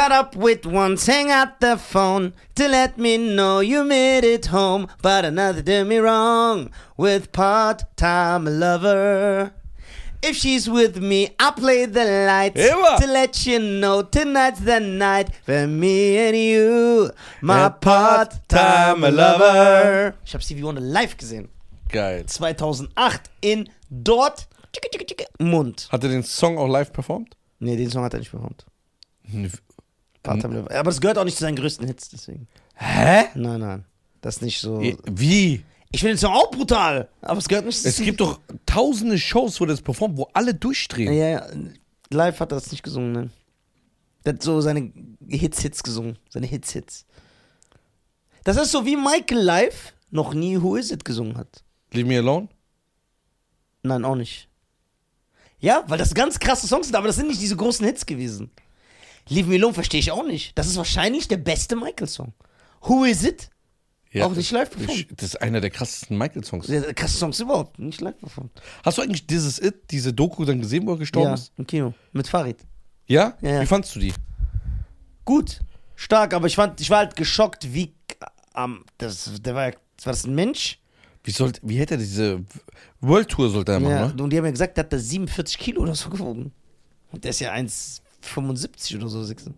Cut up with once, hang out the phone to let me know you made it home. But another did me wrong with part-time lover. If she's with me, I'll play the lights Immer. to let you know tonight's the night for me and you, my part-time lover. Ich habe Stevie Wonder live gesehen. Geil. 2008 in dort Mund. Hat er den Song auch live performt? Nee, den Song hat er nicht performt. Hm. Part-time Lover. Aber das gehört auch nicht zu seinen größten Hits, deswegen. Hä? Nein, nein. Das ist nicht so. Wie? Ich finde den Song auch brutal, aber es gehört nicht zu Es gibt doch tausende Shows, wo das performt, wo alle durchdrehen. Ja, ja. Live hat er das nicht gesungen, ne? Der hat so seine Hits-Hits gesungen. Seine Hits-Hits. Das ist so wie Michael live noch nie Who Is It gesungen hat. Leave Me Alone? Nein, auch nicht. Ja, weil das ganz krasse Songs sind, aber das sind nicht diese großen Hits gewesen. Leave Me Alone verstehe ich auch nicht. Das ist wahrscheinlich der beste Michael-Song. Who Is It? Ja, Auch nicht live performt. Das ist einer der krassesten Michael-Songs. Der krasse Songs überhaupt, nicht live performt. Hast du eigentlich dieses It, diese Doku dann gesehen, wo er gestorben Ja, ist? im Kino. Mit Farid. Ja? Ja, ja. Wie fandst du die? Gut, stark, aber ich, fand, ich war halt geschockt, wie. Ähm, das, der war, ja- war das ein Mensch? Wie, sollte, wie hätte er diese World Tour sollte er machen, Ja, ne? und die haben ja gesagt, der hat da 47 Kilo oder so gewogen. Und der ist ja 1,75 oder so. 6.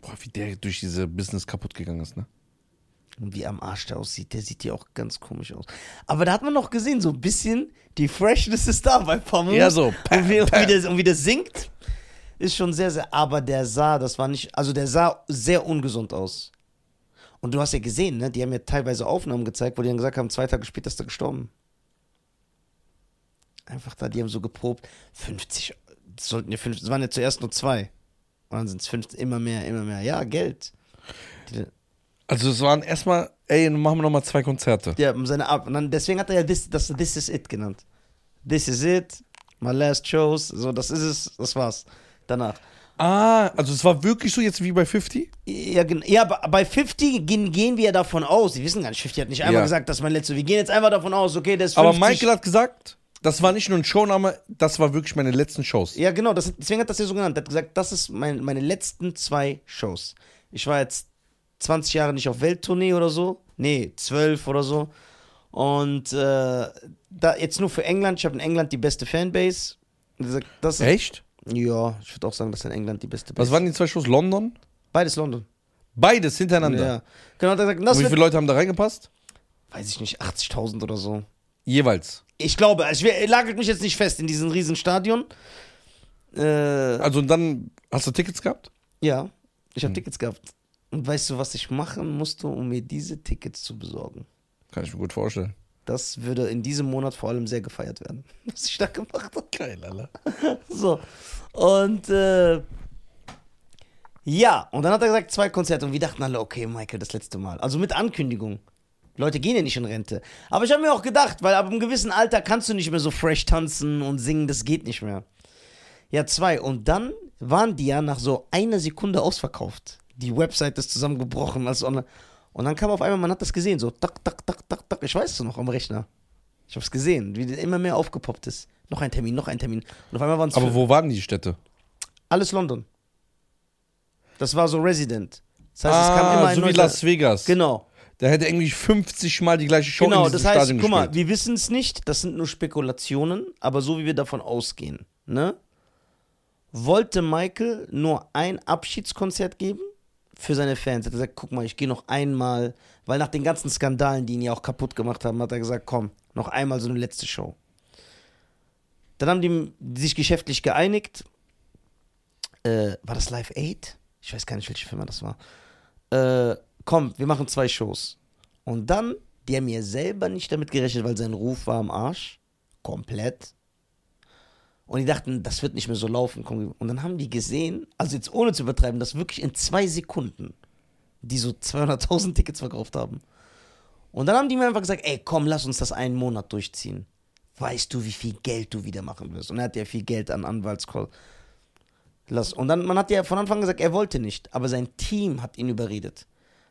Boah, wie der durch diese Business kaputt gegangen ist, ne? Und wie am Arsch der aussieht, der sieht ja auch ganz komisch aus. Aber da hat man noch gesehen, so ein bisschen, die Freshness ist da bei Pommel. Ja, so. Und wie, und, wie der, und wie der singt, ist schon sehr, sehr. Aber der sah, das war nicht. Also der sah sehr ungesund aus. Und du hast ja gesehen, ne? Die haben ja teilweise Aufnahmen gezeigt, wo die dann gesagt haben, zwei Tage später ist er gestorben. Einfach da, die haben so geprobt. 50, das sollten ja 50, es waren ja zuerst nur zwei. Und dann sind es 50, immer mehr, immer mehr. Ja, Geld. Die, Also es waren erstmal, ey, machen wir nochmal zwei Konzerte. Ja, um seine Ab. Und dann, deswegen hat er ja this, das This is it genannt. This is it, my last shows. So, das ist es, das war's. Danach. Ah, also es war wirklich so jetzt wie bei 50? Ja, ja bei bei 50 gehen, gehen wir ja davon aus. Sie wissen gar nicht, 50 hat nicht einmal Ja. gesagt, das ist mein letzter. Wir gehen jetzt einfach davon aus, okay, das ist Aber 50. Michael hat gesagt, das war nicht nur ein Showname, das war wirklich meine letzten Shows. Ja, genau, das, deswegen hat das ja so genannt. Er hat gesagt, das ist mein, meine letzten zwei Shows. Ich war jetzt 20 Jahre nicht auf Welttournee oder so. Nee, 12 oder so. Und äh, da jetzt nur für England. Ich habe in England die beste Fanbase. Gesagt, Das ist, Echt? ja, ich würde auch sagen, dass in England die beste Was Base. waren die zwei Shows? London? Beides London. Beides hintereinander. Ja. Genau, hat er gesagt, das Und wie viele Leute haben da reingepasst? weiß ich nicht, 80.000 oder so. Jeweils. Ich glaube, also ich lagert mich jetzt nicht fest in diesem riesen Stadion. Äh, Also und dann hast du Tickets gehabt? Ja, ich Hm. habe Tickets gehabt. Und weißt du, was ich machen musste, um mir diese Tickets zu besorgen? Kann ich mir gut vorstellen. Das würde in diesem Monat vor allem sehr gefeiert werden, was ich da gemacht habe. Geil, Alter. So. Und äh, ja, und dann hat er gesagt, zwei Konzerte. Und wir dachten alle, okay, Michael, das letzte Mal. Also mit Ankündigung. Leute gehen ja nicht in Rente. Aber ich habe mir auch gedacht, weil ab einem gewissen Alter kannst du nicht mehr so fresh tanzen und singen, das geht nicht mehr. Ja, zwei. Und dann waren die ja nach so einer Sekunde ausverkauft. Die Website ist zusammengebrochen. Also online. Und dann kam auf einmal, man hat das gesehen, so tak, tak, tak, tak, tak. Ich weiß es noch am Rechner. Ich habe es gesehen, wie immer mehr aufgepoppt ist. Noch ein Termin, noch ein Termin. Und auf einmal waren es Aber wo waren die Städte? alles London. Das war so Resident. Das heißt, es kam ah, immer ein so wie Las Vegas. Genau. Da hätte irgendwie 50 Mal die gleiche Show Genau, das heißt, Stadion guck mal, gespielt. wir wissen es nicht, das sind nur Spekulationen, aber so wie wir davon ausgehen, ne? Wollte Michael nur ein Abschiedskonzert geben für seine Fans? Er hat gesagt, guck mal, ich gehe noch einmal, weil nach den ganzen Skandalen, die ihn ja auch kaputt gemacht haben, hat er gesagt, komm, noch einmal so eine letzte Show. Dann haben die sich geschäftlich geeinigt. Äh, war das Live 8? Ich weiß gar nicht, welche Firma das war. Äh, komm, wir machen zwei Shows. Und dann, haben ja selber nicht damit gerechnet, weil sein Ruf war am Arsch. Komplett. Und die dachten, das wird nicht mehr so laufen. Und dann haben die gesehen, also jetzt ohne zu übertreiben, dass wirklich in zwei Sekunden die so 200.000 Tickets verkauft haben. Und dann haben die mir einfach gesagt, ey, komm, lass uns das einen Monat durchziehen. Weißt du, wie viel Geld du wieder machen wirst? Und er hat ja viel Geld an Anwaltskoll. Lass. Und dann, man hat ja von Anfang an gesagt, er wollte nicht, aber sein Team hat ihn überredet.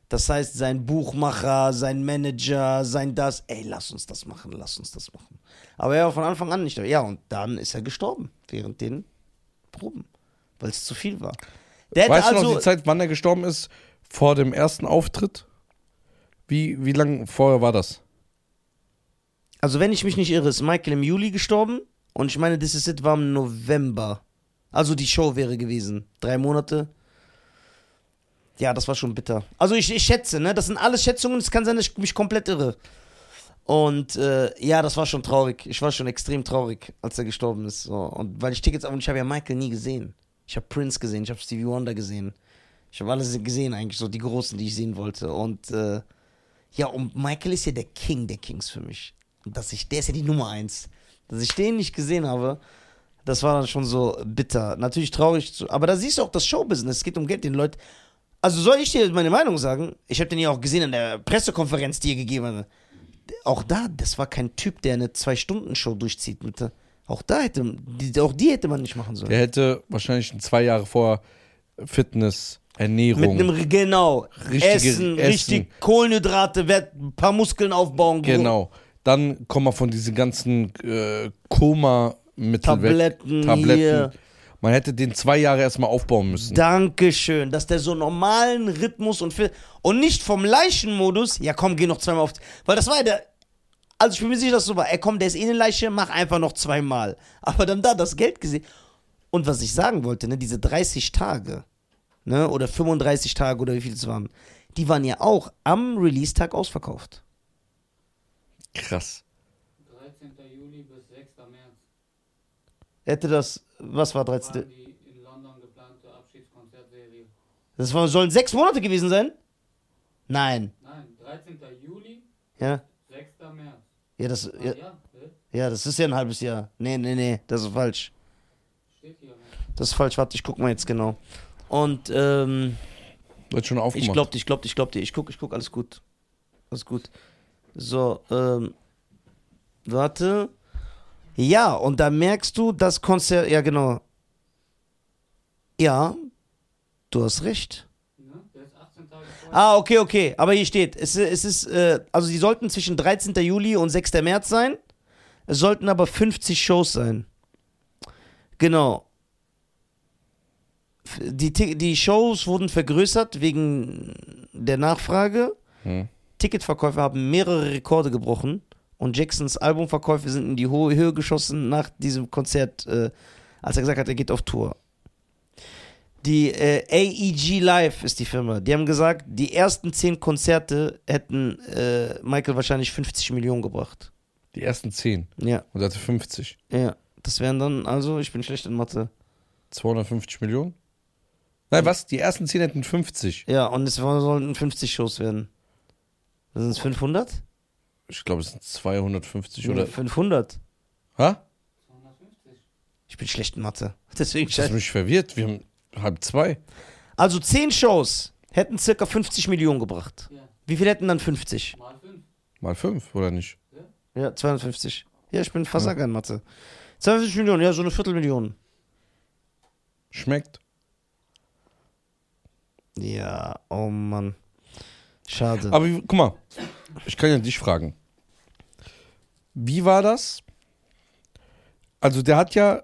Das heißt, sein Buchmacher, sein Manager, sein das, ey, lass uns das machen, lass uns das machen. Aber er war von Anfang an nicht dabei. Ja, und dann ist er gestorben während den Proben, weil es zu viel war. Der weißt du also, noch die Zeit, wann er gestorben ist? Vor dem ersten Auftritt? Wie, wie lange vorher war das? also wenn ich mich nicht irre, ist Michael im Juli gestorben und ich meine, This Is It war im November. Also die Show wäre gewesen. Drei Monate. Ja, das war schon bitter. Also ich, ich schätze, ne? Das sind alles Schätzungen, es kann sein, dass ich mich komplett irre. Und äh, ja, das war schon traurig. Ich war schon extrem traurig, als er gestorben ist. So. Und weil ich Tickets und ich habe ja Michael nie gesehen. Ich habe Prince gesehen, ich habe Stevie Wonder gesehen. Ich habe alles gesehen eigentlich, so die großen, die ich sehen wollte. Und äh, ja, und Michael ist ja der King der Kings für mich. Und dass ich, der ist ja die Nummer eins. Dass ich den nicht gesehen habe, das war dann schon so bitter. Natürlich traurig, aber da siehst du auch das Showbusiness. Es geht um Geld, den Leuten. Also soll ich dir meine Meinung sagen? Ich habe den ja auch gesehen an der Pressekonferenz, die er gegeben hat. Auch da, das war kein Typ, der eine Zwei-Stunden-Show durchzieht. Mit, auch da hätte, die, auch die hätte man nicht machen sollen. Der hätte wahrscheinlich zwei Jahre vorher Fitness, Mit Ernährung. einem, genau, Essen, Essen. richtig Kohlenhydrate, ein paar Muskeln aufbauen. genau. Dann kommen wir von diesen ganzen äh, Koma-Mitteln weg. Tabletten, Tabletten. hier. Man hätte den zwei Jahre erstmal aufbauen müssen. Dankeschön, dass der so normalen Rhythmus und und nicht vom Leichenmodus, ja komm, geh noch zweimal auf, weil das war ja der, also ich bin mir sicher, dass es so war, ey komm, der ist eh eine Leiche, mach einfach noch zweimal. Aber dann da das Geld gesehen. Und was ich sagen wollte, ne, diese 30 Tage, ne, oder 35 Tage oder wie viel es waren, die waren ja auch am Release-Tag ausverkauft. Krass. 13. Juli bis 6. März Hätte das, was war 13. waren die in London geplante Abschiedskonzertserie. Das war, sollen sechs Monate gewesen sein? Nein. Nein, 13. Juli, Ja, 6. März. ja, das, Ah, ja, ja, ja, das ist ja ein halbes Jahr. Nee, nee, nee, das ist falsch. steht hier. Mann. Das ist falsch, warte, ich guck mal jetzt genau. Und ähm, Wird schon aufgemacht. ich glaub dir, ich glaub dir, ich glaub dir, ich guck, ich guck, alles gut. Alles gut. So, ähm, warte. Ja, und da merkst du, das Konzert, ja genau. Ja, du hast recht. Der ist 18 Tage vorher. Ah, okay, okay. Aber hier steht, es, es ist, äh, also die sollten zwischen 13. Juli und 6. März sein. Es sollten aber 50 Shows sein. Genau. Die, die Shows wurden vergrößert wegen der Nachfrage. Hm. Ticketverkäufe haben mehrere Rekorde gebrochen und Jacksons Albumverkäufe sind in die hohe Höhe geschossen nach diesem Konzert, äh, als er gesagt hat, er geht auf Tour. Die äh, AEG Live ist die Firma. Die haben gesagt, die ersten zehn Konzerte hätten äh, Michael wahrscheinlich 50 Millionen gebracht. Die ersten 10 Ja, und er hatte 50. ja. Das wären dann, also, ich bin schlecht in Mathe. 250 Millionen? Nein, was? Die ersten 10 hätten 50. Ja, und es sollten 50 Shows werden. Sind es 500? Ich glaube, es sind 250 oder. 500. Ha? 250. Ich bin schlecht in Mathe. Deswegen Das hat mich verwirrt. Wir haben halb zwei. Also 10 Shows hätten circa 50 Millionen gebracht. Ja, Wie viel hätten dann 50? mal 5. Mal fünf, oder nicht? Ja, 250. Ja, ich bin Versager in Mathe. 52 Millionen, ja, so eine Viertelmillion. Schmeckt. Ja, oh Mann. Schade. Aber guck mal, ich kann ja dich fragen. Wie war das? Also, der hat ja.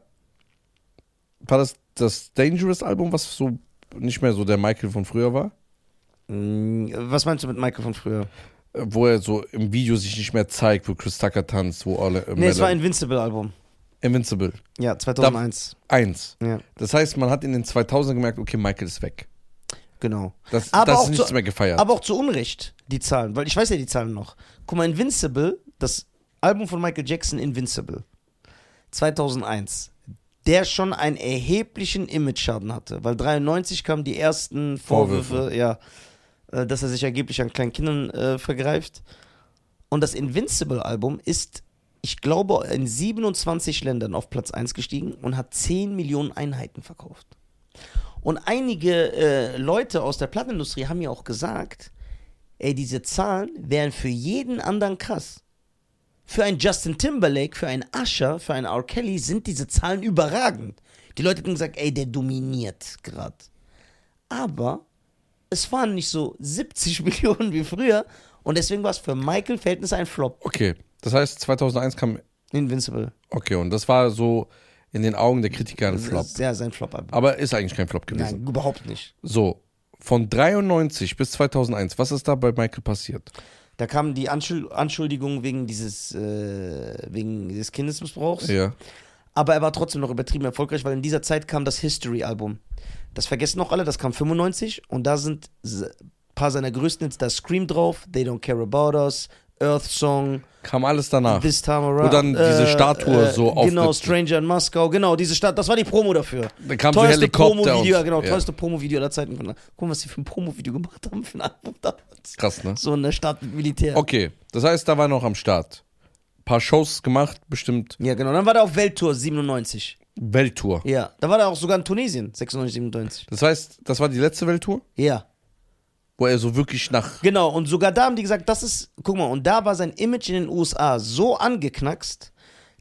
War das das Dangerous-Album, was so nicht mehr so der Michael von früher war? Mm, Was meinst du mit Michael von früher? Äh, Wo er so im Video sich nicht mehr zeigt, wo Chris Tucker tanzt, wo alle. Äh, Nee, es war Invincible-Album. Invincible. Ja, 2001. Eins. Ja, Das heißt, man hat in den 2000 gemerkt, okay, Michael ist weg. genau. Das, Aber das auch ist nichts zu- mehr gefeiert. Aber auch zu Unrecht, die Zahlen, weil ich weiß ja die Zahlen noch. Guck mal, Invincible, das Album von Michael Jackson, Invincible, 2001, der schon einen erheblichen Image-Schaden hatte, weil 93 kamen die ersten Vorwürfe, Vorwürfe. ja, äh, dass er sich angeblich an kleinen Kindern äh, vergreift. Und das Invincible-Album ist, ich glaube, in 27 Ländern auf Platz 1 gestiegen und hat 10 Millionen Einheiten verkauft. Und einige äh, Leute aus der Plattenindustrie haben mir auch gesagt, ey, diese Zahlen wären für jeden anderen krass. Für einen Justin Timberlake, für einen Usher, für einen R. Kelly sind diese Zahlen überragend. Die Leute haben gesagt, ey, der dominiert gerade. Aber es waren nicht so 70 Millionen wie früher und deswegen war es für Michael Verhältnis ein Flop. okay, das heißt, 2001 kam. Invincible. Okay, und das war so in den Augen der Kritiker ein Flop. ist ja sein Flop-Album. Aber ist eigentlich kein Flop gewesen. Nein, überhaupt nicht. So, von 93 bis 2001, was ist da bei Michael passiert? Da kamen die Anschul Anschuldigungen wegen dieses, äh, wegen dieses Kindesmissbrauchs. Ja. Aber er war trotzdem noch übertrieben erfolgreich, weil in dieser Zeit kam das History-Album. Das vergessen noch alle, das kam 95 und da sind ein paar seiner größten Hits, da Scream drauf, They Don't Care About Us, Earth Song, Kam alles danach. This Time Around. Wo dann diese Statue so Genau, auftritt. Stranger in Moskau, genau, diese Stadt, das war die Promo dafür. Da kam so Teuerste Helikopter Promo-Video, genau, ja. teuerste Promo-Video aller Zeiten. Guck mal, was die für ein Promo-Video gemacht haben für ein Album damals. Krass, ne? So eine Stadt mit Militär. Okay, das heißt, da war noch am Start. Paar Shows gemacht, bestimmt Ja, genau. Dann war der auf Welttour 97. Welttour. Ja. Da war der auch sogar in Tunesien, 96, 97. Das heißt, das war die letzte Welttour, Ja. Wo er so wirklich nach. Genau. Und sogar da haben die gesagt, das ist, guck mal, und da war sein Image in den USA so angeknackst,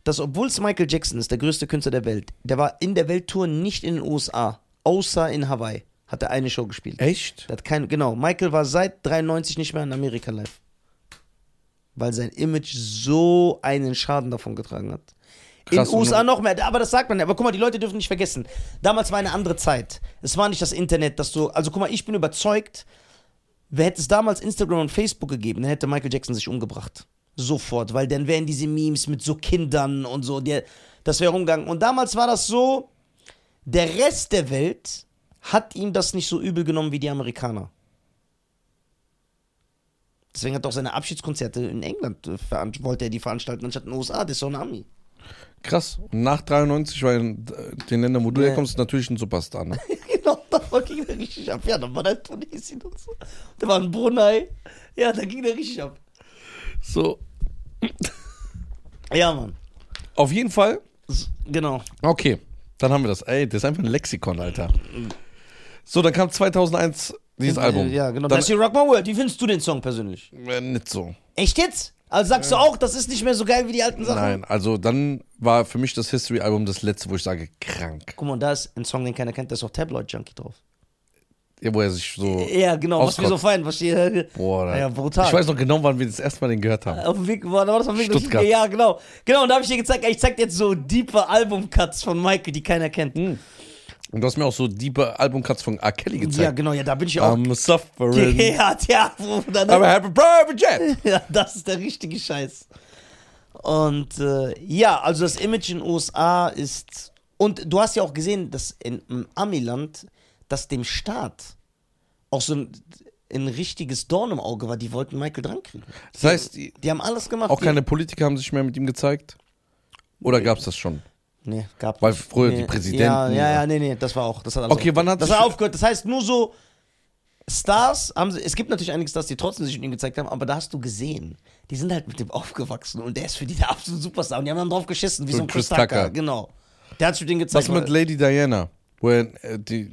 dass obwohl es Michael Jackson ist, der größte Künstler der Welt, der war in der Welttour nicht in den USA, außer in Hawaii. Hat er eine Show gespielt. Echt? Der hat kein, genau, Michael war seit 93 nicht mehr in Amerika live. Weil sein Image so einen Schaden davon getragen hat. Krass, in den USA noch mehr, aber das sagt man ja. Aber guck mal, die Leute dürfen nicht vergessen. Damals war eine andere Zeit. Es war nicht das Internet, dass du. Also guck mal, ich bin überzeugt, hätte es damals Instagram und Facebook gegeben, dann hätte Michael Jackson sich umgebracht. Sofort, weil dann wären diese Memes mit so Kindern und so, der, das wäre umgegangen. Und damals war das so, der Rest der Welt hat ihm das nicht so übel genommen wie die Amerikaner. Deswegen hat er auch seine Abschiedskonzerte in England äh, wollte er die veranstalten, anstatt in den USA. Das ist so ein Ami. Krass. Und nach 93, weil in den Ländern, wo du Ja. herkommst, ist natürlich ein Superstar. Ne? da ging der richtig ab. Ja, dann war der in Tunesien und so. Da war ein Brunei. Ja, da ging der richtig ab. So. Ja, Mann. Auf jeden Fall. Genau. Okay, dann haben wir das. Ey, das ist einfach ein Lexikon, Alter. So, dann kam 2001 dieses Album. Ja, genau. Dann, das ist hier Rock My World. Wie findest du den Song persönlich? äh, nicht so. Echt jetzt? Also sagst du auch, das ist nicht mehr so geil wie die alten Sachen? Nein, also dann war für mich das History-Album das letzte, wo ich sage, krank. Guck mal, da ist ein Song, den keiner kennt, da ist auch Tabloid Junkie drauf. Ja, wo er sich so. Ja, genau, was wir so feiern, was hier. Boah, da- Ja, brutal. Ich weiß noch genau, wann wir das erste Mal den gehört haben. Auf dem Weg, war, da war das auf dem Weg Stuttgart. Ja, genau. Genau, und da habe ich dir gezeigt, ich zeig dir jetzt so diepe Album-Cuts von Michael, die keiner kennt. Und du hast mir auch so diepe Albumcuts von R. Kelly Ja, gezeigt. genau, ja, da bin ich auch. I'm suffering. Ja, ja, wo dann, Aber I have a private jet. ja, das ist der richtige Scheiß. Und äh, ja, also das Image in den USA ist. Und du hast ja auch gesehen, dass in, im Amiland, dass dem Staat auch so ein, ein richtiges Dorn im Auge war. Die wollten Michael drankriegen. Das heißt, die, Die haben alles gemacht. auch die, keine Politiker haben sich mehr mit ihm gezeigt? Oder gab es das schon? Nee, gab Weil früher nee, die Präsidenten- Ja, ja, ja, nee, nee, das war auch. Das hat Okay, wann hat Das hat aufgehört. Das heißt, nur so Stars haben sie. Es gibt natürlich einige Stars, die trotzdem sich mit ihm gezeigt haben, aber da hast du gesehen, die sind halt mit dem aufgewachsen und der ist für die der absolute Superstar. Und die haben dann drauf geschissen, wie So so ein Chris Tucker. Tucker. Genau. Der hat sich denen gezeigt. Was mit Lady Diana? Wo er, äh, die,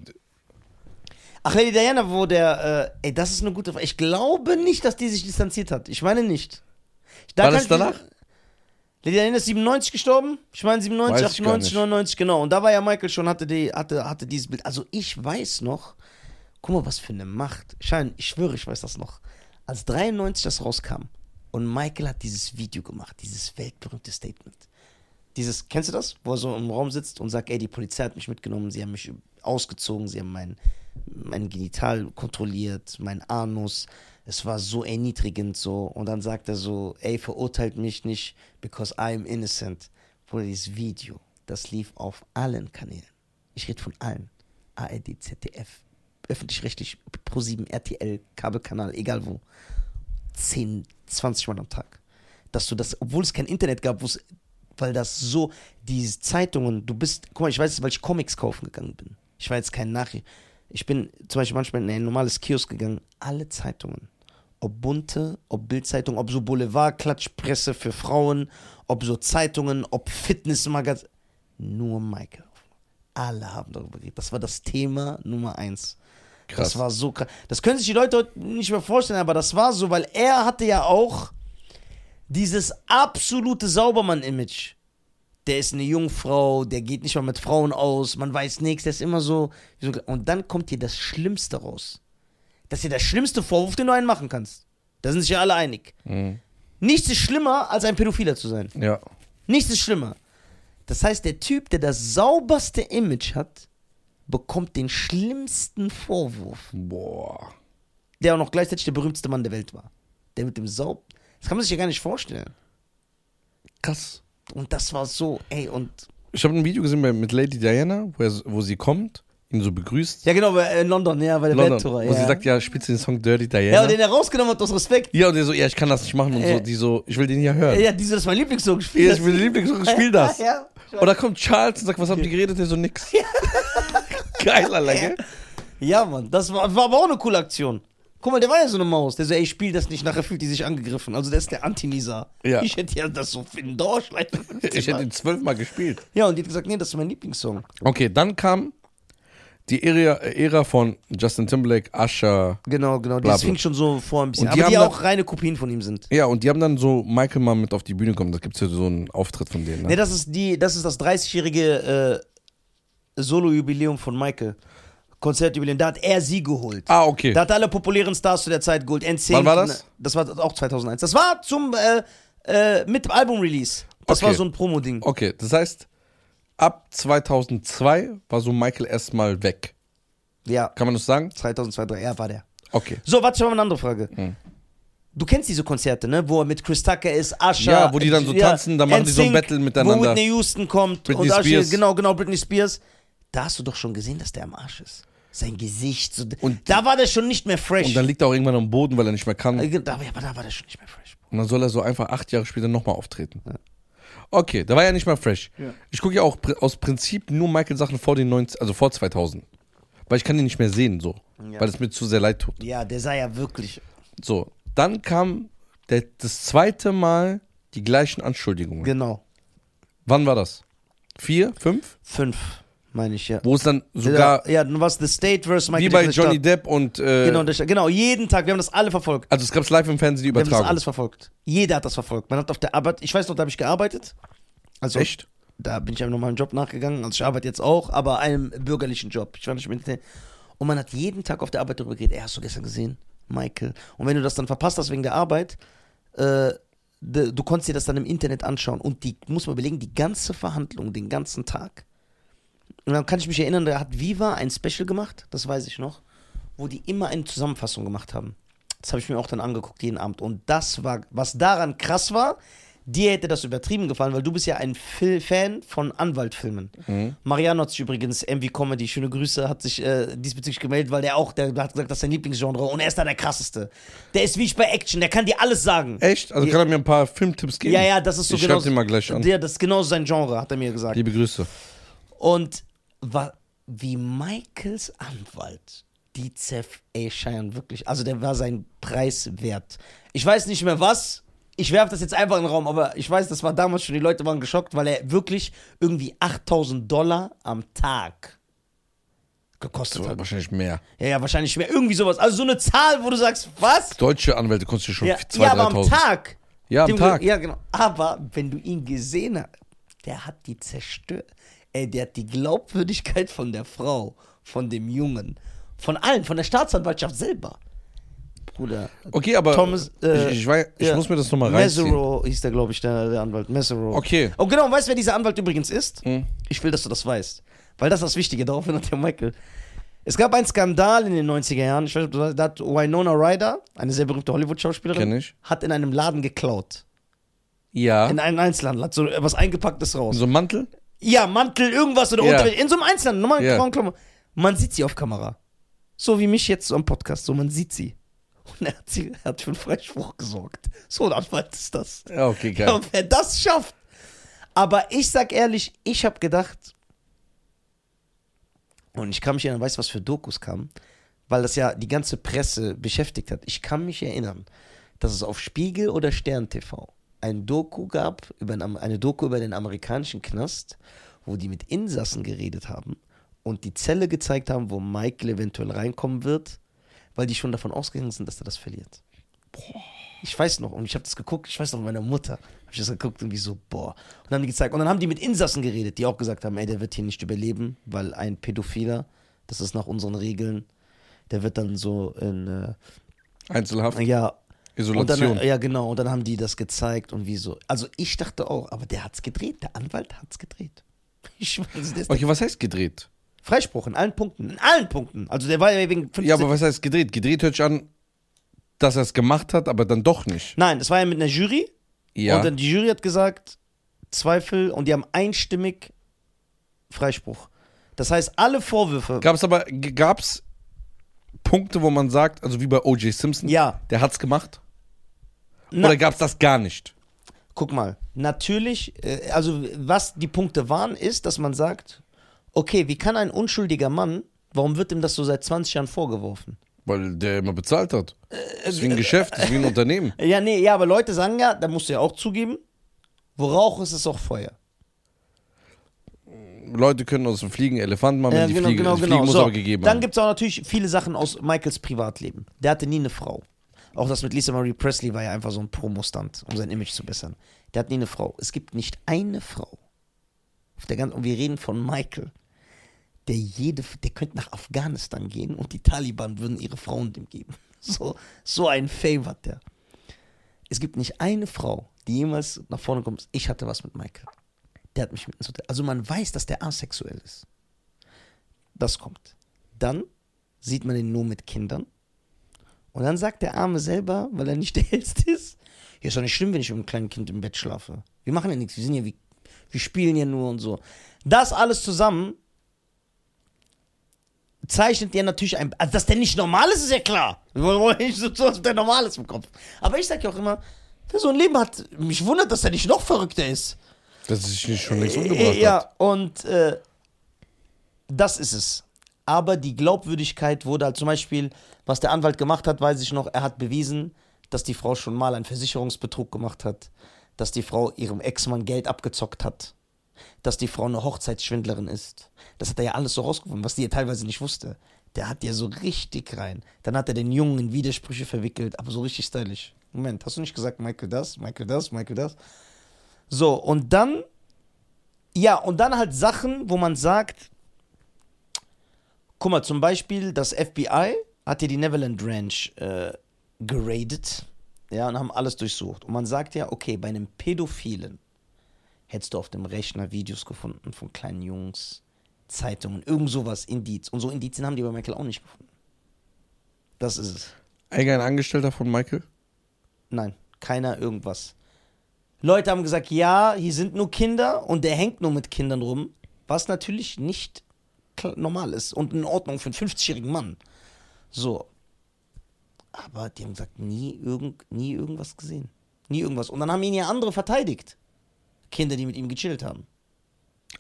Ach, Lady Diana, wo der. Äh, ey, das ist eine gute Frage. Ich glaube nicht, dass die sich distanziert hat. Ich meine nicht. Da War das ich- danach? Lady Diana ist 97 gestorben. Ich meine 97, Weiß ich gar 98, nicht. 99, genau. Und da war ja Michael schon, hatte, die, hatte, hatte dieses Bild. Also ich weiß noch, guck mal, was für eine Macht. Schein, ich schwöre, ich weiß das noch. Als 93 das rauskam und Michael hat dieses Video gemacht, dieses weltberühmte Statement. Dieses, kennst du das? Wo er so im Raum sitzt und sagt, ey, die Polizei hat mich mitgenommen, sie haben mich ausgezogen, sie haben mein, mein Genital kontrolliert, mein Anus. Es war so erniedrigend so. Und dann sagt er so, ey, verurteilt mich nicht, because I'm innocent. Bruder, dieses Video, das lief auf allen Kanälen. Ich rede von allen. ARD, ZDF, öffentlich-rechtlich, Pro7, RTL, Kabelkanal, egal wo. 10, 20 Mal am Tag. Dass du das, obwohl es kein Internet gab, weil das so, diese Zeitungen, du bist, guck mal, ich weiß es, weil ich Comics kaufen gegangen bin. Ich war jetzt kein Nachricht. Ich bin zum Beispiel manchmal in ein normales Kiosk gegangen, alle Zeitungen. Ob bunte, ob Bildzeitung, ob so Boulevard, Klatschpresse für Frauen, ob so Zeitungen, ob Fitnessmagazin. Nur Michael. Alle haben darüber geredet. Das war das Thema Nummer eins. Krass. Das war so krass. Das können sich die Leute heute nicht mehr vorstellen, aber das war so, weil er hatte ja auch dieses absolute Saubermann-Image. Der ist eine Jungfrau, der geht nicht mal mit Frauen aus, man weiß nichts, der ist immer so. Und dann kommt dir das Schlimmste raus. Das ist ja der schlimmste Vorwurf, den du einen machen kannst. Da sind sich ja alle einig. Mhm. Nichts ist schlimmer, als ein Pädophiler zu sein. Ja. Nichts ist schlimmer. Das heißt, der Typ, der das sauberste Image hat, bekommt den schlimmsten Vorwurf. Boah. Der auch noch gleichzeitig der berühmteste Mann der Welt war. Der mit dem Saub. Das kann man sich ja gar nicht vorstellen. Krass. Und das war so, ey, und. Ich habe ein Video gesehen mit Lady Diana, wo, er, wo sie kommt, ihn so begrüßt. Ja, genau, bei, in London, ja, bei der London, Welttour. wo Ja. sie sagt, ja, spielst du den Song Dirty ja, Diana? und den er rausgenommen hat aus Respekt. Ja, und der so, ja, ich kann das nicht machen und so. Äh. Die so, ich will den hier hören. Ja, diese, das ist mein Lieblingssong. Spiel Ja, das. ich will den Lieblingssong, spiel das. Ja, Oder kommt Charles und sagt, was habt ihr geredet? Der so, nix. Geil, Alter, gell? ja, Mann, das war, war aber auch eine coole Aktion. Guck mal, der war ja so eine Maus. Der so, ey, ich spiel das nicht, nachher fühlt die sich angegriffen. Also, der ist der Anti-Nisa. Ja. Ich hätte ja das so für den Dauerschleife. Ich hätte ihn zwölfmal gespielt. Ja, und die hat gesagt, nee, das ist mein Lieblingssong. Okay, dann kam die Ära, Ära von Justin Timberlake, Usher. Genau, genau. Bla, Das fing schon so vor ein bisschen. Und die aber die auch reine Kopien von ihm sind. Ja, und die haben dann so Michael mal mit auf die Bühne gekommen. Da gibt es ja so einen Auftritt von denen. Ne? Nee, das ist die, das ist das 30-jährige äh, Solo-Jubiläum von Michael. Konzertjubiläum. Da hat er sie geholt. ah, okay. Da hat alle populären Stars zu der Zeit geholt. NSYNC. Wann war das? Das war auch 2001. Das war zum äh, äh, mit Album-Release. Das Okay. war so ein Promo-Ding. Okay, das heißt, ab 2002 war so Michael erstmal weg. Ja, Kann man das sagen? 2002, 2003, ja, war der. Okay. So, warte, schon mal eine andere Frage. Hm. Du kennst diese Konzerte, ne? Wo er mit Chris Tucker ist, Usher. Ja, wo die dann so tanzen, dann machen die so ein Battle miteinander. Wo Whitney Houston kommt Britney und Spears. genau, genau, Britney Spears. Da hast du doch schon gesehen, dass der am Arsch ist. Sein Gesicht. So, Und- da war der schon nicht mehr fresh. Und dann liegt er auch irgendwann am Boden, weil er nicht mehr kann. Äh, da, aber da war der schon nicht mehr fresh. Und dann soll er so einfach acht Jahre später nochmal auftreten. Okay, da war er nicht mal fresh. Ja. Ich gucke ja auch pr- aus Prinzip nur Michael-Sachen vor den 90, also vor 2000. Weil ich kann ihn nicht mehr sehen, so. Ja. Weil es mir zu sehr leid tut. Ja, der sah ja wirklich. So, dann kam der, das zweite Mal die gleichen Anschuldigungen. Genau. Wann war das? Vier, fünf? Fünf, meine ich, ja. Wo es dann sogar, Ja, ja was The State vs. Michael wie bei Johnny Stadt. Depp und, äh, Genau, genau, jeden Tag. Wir haben das alle verfolgt. also es gab live im Fernsehen die Wir haben das Übertragung. alles verfolgt. Jeder hat das verfolgt. Man hat auf der Arbeit, ich weiß noch, da habe ich gearbeitet. Also, Echt? da bin ich einem normalen Job nachgegangen. Also ich arbeite jetzt auch, aber einem bürgerlichen Job. Ich war nicht mit Und man hat jeden Tag auf der Arbeit darüber geredet. Ey, hast du gestern gesehen? Michael. Und wenn du das dann verpasst hast wegen der Arbeit, äh, de, du konntest dir das dann im Internet anschauen. Und die, muss man überlegen, die ganze Verhandlung, den ganzen Tag. Und dann kann ich mich erinnern, da hat Viva ein Special gemacht, das weiß ich noch, wo die immer eine Zusammenfassung gemacht haben. Das habe ich mir auch dann angeguckt jeden Abend. Und das war, was daran krass war, dir hätte das übertrieben gefallen, weil du bist ja ein Fil Fan von Anwaltfilmen. Mhm. Mariano hat sich übrigens, MV Comedy, schöne Grüße, hat sich äh, diesbezüglich gemeldet, weil der auch, der, hat gesagt, das ist sein Lieblingsgenre und er ist da der krasseste. Der ist wie ich bei Action, der kann dir alles sagen. Echt? Also Ja. kann er mir ein paar Filmtipps geben? Ja, ja, das ist so ich genau. schreib den mal gleich an. Der, das ist genauso sein Genre, hat er mir gesagt. Liebe Grüße. Und wie Michaels Anwalt, die Zef, ey, Cheyenne, wirklich, also der war sein Preis wert. Ich weiß nicht mehr was, ich werfe das jetzt einfach in den Raum, aber ich weiß, das war damals schon, die Leute waren geschockt, weil er wirklich irgendwie 8000 Dollar am Tag gekostet So, hat. wahrscheinlich mehr. Ja, ja, wahrscheinlich mehr, irgendwie sowas. Also so eine Zahl, wo du sagst, was? Deutsche Anwälte kosten schon Ja, 2.000, ja aber am 3.000. Tag. Ja, am Dem- Tag. Ja, genau. Aber wenn du ihn gesehen hast, der hat die zerstört. Ey, der hat die Glaubwürdigkeit von der Frau, von dem Jungen, von allen, von der Staatsanwaltschaft selber. Bruder. Okay, aber Thomas, äh, ich, ich, weiß, ich ja. muss mir das nochmal reinziehen. Mesero hieß der, glaube ich, der, der Anwalt. Mesero. Okay. Oh, genau. Und weißt du, wer dieser Anwalt übrigens ist? Hm. Ich will, dass du das weißt. Weil das ist das Wichtige. Daraufhin hat der Michael. Es gab einen Skandal in den 90er Jahren. Ich weiß nicht, ob du weißt, da hat Winona Ryder, eine sehr berühmte Hollywood-Schauspielerin, hat in einem Laden geklaut. Ja. In einem Einzelhandel. Hat so was Eingepacktes raus. so ein Mantel? Ja, Mantel, irgendwas oder Ja. Unterwäsche. In so einem Einzelhandel, normalen Ja. Frauenklammer. Man sieht sie auf Kamera. So wie mich jetzt so am Podcast. So, man sieht sie. Und er hat, sie, er hat für einen Freispruch gesorgt. So ein Anwalt ist das. Ja, okay, geil. Und wer das schafft. Aber ich sag ehrlich, ich habe gedacht, und ich kann mich erinnern, weißt du, was für Dokus kamen? Weil das ja die ganze Presse beschäftigt hat. Ich kann mich erinnern, dass es auf Spiegel oder Stern TV ein Doku gab, über ein, eine Doku über den amerikanischen Knast, wo die mit Insassen geredet haben und die Zelle gezeigt haben, wo Michael eventuell reinkommen wird, weil die schon davon ausgegangen sind, dass er das verliert. Ich weiß noch, und ich habe das geguckt, ich weiß noch, meiner Mutter habe ich das geguckt und wie so, boah. Und dann haben die gezeigt, und dann haben die mit Insassen geredet, die auch gesagt haben, ey, der wird hier nicht überleben, weil ein Pädophiler, das ist nach unseren Regeln, der wird dann so in, Einzelhaft. äh, ja, Isolation. Und dann, ja, genau. Und dann haben die das gezeigt und wieso. Also ich dachte auch, aber der hat's gedreht. Der Anwalt hat's gedreht. Ich weiß, der okay, was heißt gedreht? Freispruch in allen Punkten. In allen Punkten. Also der war ja wegen 15 Ja, aber was heißt gedreht? Gedreht hört sich an, dass er es gemacht hat, aber dann doch nicht. Nein, das war ja mit einer Jury. Ja. Und dann die Jury hat gesagt, Zweifel. Und die haben einstimmig Freispruch. Das heißt, alle Vorwürfe. Gab es aber, gab es Punkte, wo man sagt, also wie bei O.J. Simpson, Ja. der hat's gemacht? Na- Oder gab es das gar nicht? Guck mal, natürlich, äh, also was die Punkte waren, ist, dass man sagt, okay, wie kann ein unschuldiger Mann, warum wird ihm das so seit 20 Jahren vorgeworfen? Weil der immer bezahlt hat. Das ist wie ein Geschäft, das ist wie ein Unternehmen. Ja, nee, ja, aber Leute sagen ja, da musst du ja auch zugeben, wo Rauch ist, ist auch Feuer. Leute können aus dem Fliegen Elefanten machen, wenn Ja, die genau, Fliege, genau, das genau. Fliegen muss So, aber gegeben dann gibt es auch natürlich viele Sachen aus Michaels Privatleben. Der hatte nie eine Frau. Auch das mit Lisa Marie Presley war ja einfach so ein Promostand, um sein Image zu bessern. Der hat nie eine Frau. Es gibt nicht eine Frau. Auf der ganzen, und wir reden von Michael. Der jede, der könnte nach Afghanistan gehen und die Taliban würden ihre Frauen dem geben. So, so ein Fame hat der. Es gibt nicht eine Frau, die jemals nach vorne kommt. Ich hatte was mit Michael. Der hat mich mit ins Hotel. Also man weiß, dass der asexuell ist. Das kommt. Dann sieht man ihn nur mit Kindern. Und dann sagt der Arme selber, weil er nicht der Hellste ist, ja, ist doch nicht schlimm, wenn ich mit einem kleinen Kind im Bett schlafe. Wir machen ja nichts, wir sind ja wie, wir spielen ja nur und so. Das alles zusammen zeichnet dir natürlich ein, also dass der nicht normal ist, ist ja klar. Wir wollen nicht so als ob der normal ist im Kopf. Aber ich sag ja auch immer, wer so ein Leben hat, mich wundert, dass er nicht noch verrückter ist. Dass er sich nicht schon längst umgebracht Äh, ja, hat. und äh, das ist es. Aber die Glaubwürdigkeit wurde halt zum Beispiel, was der Anwalt gemacht hat, weiß ich noch, er hat bewiesen, dass die Frau schon mal einen Versicherungsbetrug gemacht hat, dass die Frau ihrem Ex-Mann Geld abgezockt hat, dass die Frau eine Hochzeitsschwindlerin ist. Das hat er ja alles so rausgefunden, was die ja teilweise nicht wusste. Der hat ja so richtig rein. Dann hat er den Jungen in Widersprüche verwickelt, aber so richtig stylisch. Moment, hast du nicht gesagt, Michael das, Michael das, Michael das? So, und dann, ja, und dann halt Sachen, wo man sagt, guck mal, zum Beispiel das FBI hat ja die Neverland Ranch äh, geradet, ja, und haben alles durchsucht. Und man sagt ja, okay, bei einem Pädophilen hättest du auf dem Rechner Videos gefunden von kleinen Jungs, Zeitungen, irgend sowas, Indiz. Und so Indizien haben die bei Michael auch nicht gefunden. Das ist es. Irgendein Angestellter von Michael? Nein, keiner irgendwas. Leute haben gesagt, ja, hier sind nur Kinder und der hängt nur mit Kindern rum, was natürlich nicht normal ist und in Ordnung für einen 50-jährigen Mann. So. Aber die haben gesagt, nie, irgend, nie irgendwas gesehen. Nie irgendwas. Und dann haben ihn ja andere verteidigt. Kinder, die mit ihm gechillt haben.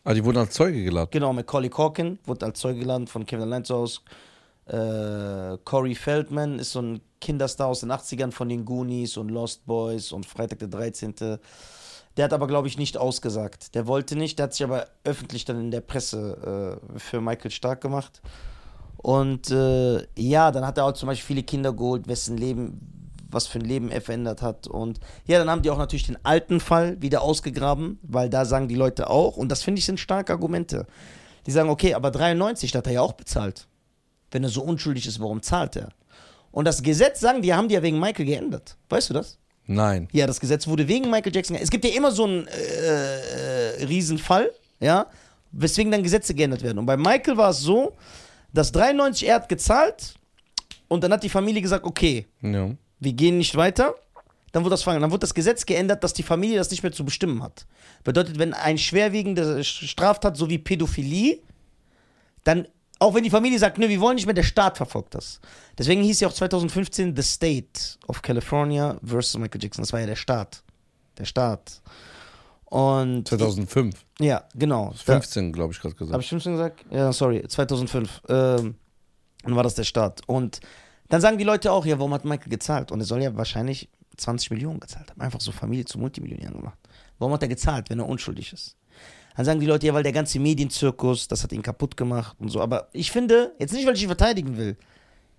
Ah, die wurden als Zeuge geladen. Genau, Macaulay Corkin wurde als Zeuge geladen von Kevin Allein zu Hause. Äh, Corey Feldman ist so ein Kinderstar aus den 80ern von den Goonies und Lost Boys und Freitag der 13. Der hat aber, glaube ich, nicht ausgesagt. Der wollte nicht, der hat sich aber öffentlich dann in der Presse äh, für Michael stark gemacht. Und äh, ja, dann hat er auch zum Beispiel viele Kinder geholt, wessen Leben, was für ein Leben er verändert hat. Und ja, dann haben die auch natürlich den alten Fall wieder ausgegraben, weil da sagen die Leute auch, und das finde ich sind starke Argumente. Die sagen, okay, aber 93, da hat er ja auch bezahlt. Wenn er so unschuldig ist, warum zahlt er? Und das Gesetz, sagen die, haben die ja wegen Michael geändert. Weißt du das? Nein. Ja, das Gesetz wurde wegen Michael Jackson geändert. Es gibt ja immer so einen äh, äh, Riesenfall, ja, weswegen dann Gesetze geändert werden. Und bei Michael war es so, dass 93 er hat gezahlt und dann hat die Familie gesagt, okay, Ja. wir gehen nicht weiter. Dann wurde das fangen. Dann wurde das Gesetz geändert, dass die Familie das nicht mehr zu bestimmen hat. Bedeutet, wenn ein schwerwiegende Straftat, so wie Pädophilie, dann, auch wenn die Familie sagt, nö, wir wollen nicht mehr, der Staat verfolgt das. Deswegen hieß ja auch 2015 The State of California versus Michael Jackson. Das war ja der Staat. Der Staat. Und. 2005. Ja, genau. Da- 15, glaube ich, gerade habe gesagt. ich 15 gesagt? Ja, sorry, 2005. Ähm, dann war das der Start. Und dann sagen die Leute auch, ja, warum hat Michael gezahlt? Und er soll ja wahrscheinlich 20 Millionen gezahlt haben. Einfach so Familie zu Multimillionären gemacht. Warum hat er gezahlt, wenn er unschuldig ist? Dann sagen die Leute, ja, weil der ganze Medienzirkus, das hat ihn kaputt gemacht und so. Aber ich finde, jetzt nicht, weil ich ihn verteidigen will,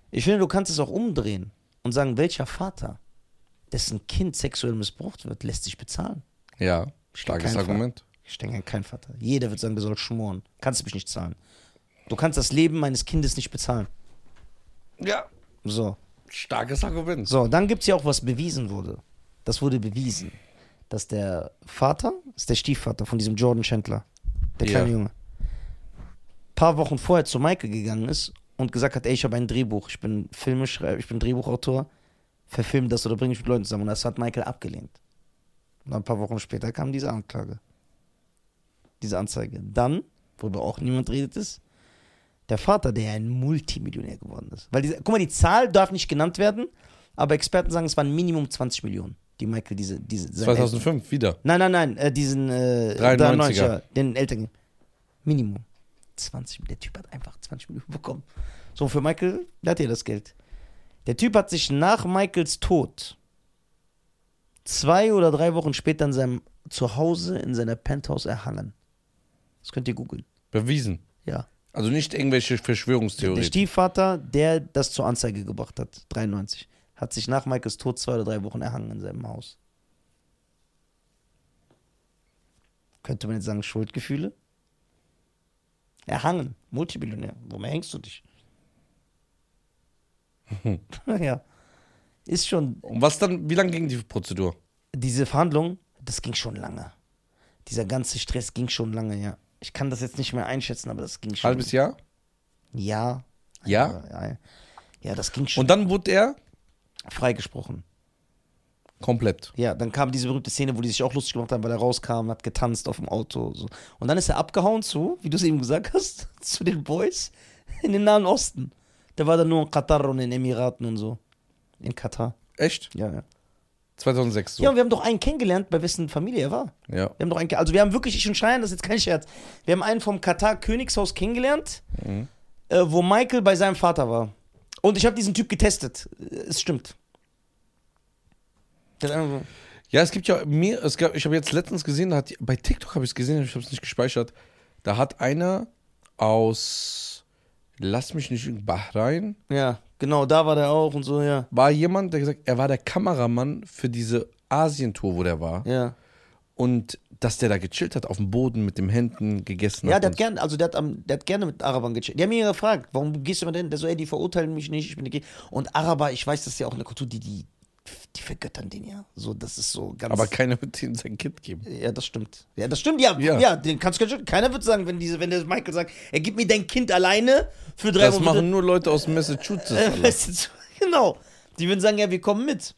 ich finde, du kannst es auch umdrehen und sagen, welcher Vater, dessen Kind sexuell missbraucht wird, lässt sich bezahlen? Ja, starkes. Argument. Ich denke an keinen Vater. Jeder wird sagen, der soll schmoren. Kannst du mich nicht zahlen. Du kannst das Leben meines Kindes nicht bezahlen. Ja. So. Starkes Argument. So, dann gibt es ja auch, was bewiesen wurde. Das wurde bewiesen, dass der Vater, ist der Stiefvater von diesem Jordan Chandler, der Ja. kleine Junge, paar Wochen vorher zu Michael gegangen ist und gesagt hat, ey, ich habe ein Drehbuch, ich bin Filmeschreiber, ich bin Drehbuchautor, verfilm das oder bring mich mit Leuten zusammen. Und das hat Michael abgelehnt. Und ein paar Wochen später kam diese Anklage. Diese Anzeige. Dann, worüber auch niemand redet, ist, der Vater, der ja ein Multimillionär geworden ist. Weil diese, guck mal, die Zahl darf nicht genannt werden, aber Experten sagen, es waren Minimum 20 Millionen, die Michael diese, diese seinen 2005 wieder. Eltern- Nein, nein, nein, äh, diesen äh, 93er. 93er, den Eltern. Minimum 20 Der Typ hat einfach 20 Millionen bekommen. So, für Michael, der hat ja das Geld. Der Typ hat sich nach Michaels Tod zwei oder drei Wochen später in seinem Zuhause in seiner Penthouse erhangen. Das könnt ihr googeln. Bewiesen. Ja. Also nicht irgendwelche Der Verschwörungstheorien. Stiefvater, der das zur Anzeige gebracht hat, 93, hat sich nach Michaels Tod zwei oder drei Wochen erhangen in seinem Haus. Könnte man jetzt sagen, Schuldgefühle? Erhangen, Multimillionär. Womit hängst du dich? ja. Ist schon, Und was dann, wie lange ging die Prozedur? diese Verhandlung, das ging schon lange. Dieser ganze Stress ging schon lange, ja. Ich kann das jetzt nicht mehr einschätzen, aber das ging schon. Halbes Jahr? Ja. Ja? Ja, ja das ging schon Und dann wurde er freigesprochen. komplett. Ja, dann kam diese berühmte Szene, wo die sich auch lustig gemacht haben, weil er rauskam, hat getanzt auf dem Auto. So. Und dann ist er abgehauen zu, wie du es eben gesagt hast, zu den Boys in den Nahen Osten. Der war dann nur in Katar und in den Emiraten und so. In Katar. Echt? Ja, ja. 2006 so. Ja, und wir haben doch einen kennengelernt, bei wessen Familie er war. Ja. Wir haben doch einen, also wir haben wirklich, ich und Schreien, das ist jetzt kein Scherz. Wir haben einen vom Katar Königshaus kennengelernt, Mhm. äh, wo Michael bei seinem Vater war. Und ich habe diesen Typ getestet. Äh, Es stimmt. So- Ja, es gibt ja mehr, es gab, ich habe jetzt letztens gesehen, hat, bei TikTok habe ich es gesehen, ich habe es nicht gespeichert. Da hat einer aus, lass mich nicht, lügen, Bahrain, Ja, genau, da war der auch und so, ja. war jemand, der gesagt, er war der Kameramann für diese Asientour, wo der war. Ja. Und dass der da gechillt hat auf dem Boden mit den Händen gegessen Ja, hat. der hat gerne, also der hat, der hat gerne mit Arabern gechillt. Die haben ihn gefragt, warum gehst du immer denn? Der so, ey, die verurteilen mich nicht, ich bin die Und Araber, ich weiß, das ist ja auch eine Kultur, die, die, die vergöttern den ja. So, das ist so ganz. aber keiner wird ihm sein Kind geben. ja, das stimmt. Ja, das stimmt, ja. Ja. Ja, den kannst du Keiner wird sagen, wenn diese, wenn der Michael sagt, er gibt mir dein Kind alleine für drei Das Wochen. machen nur Leute aus Massachusetts. Äh, genau. Die würden sagen, ja, wir kommen mit.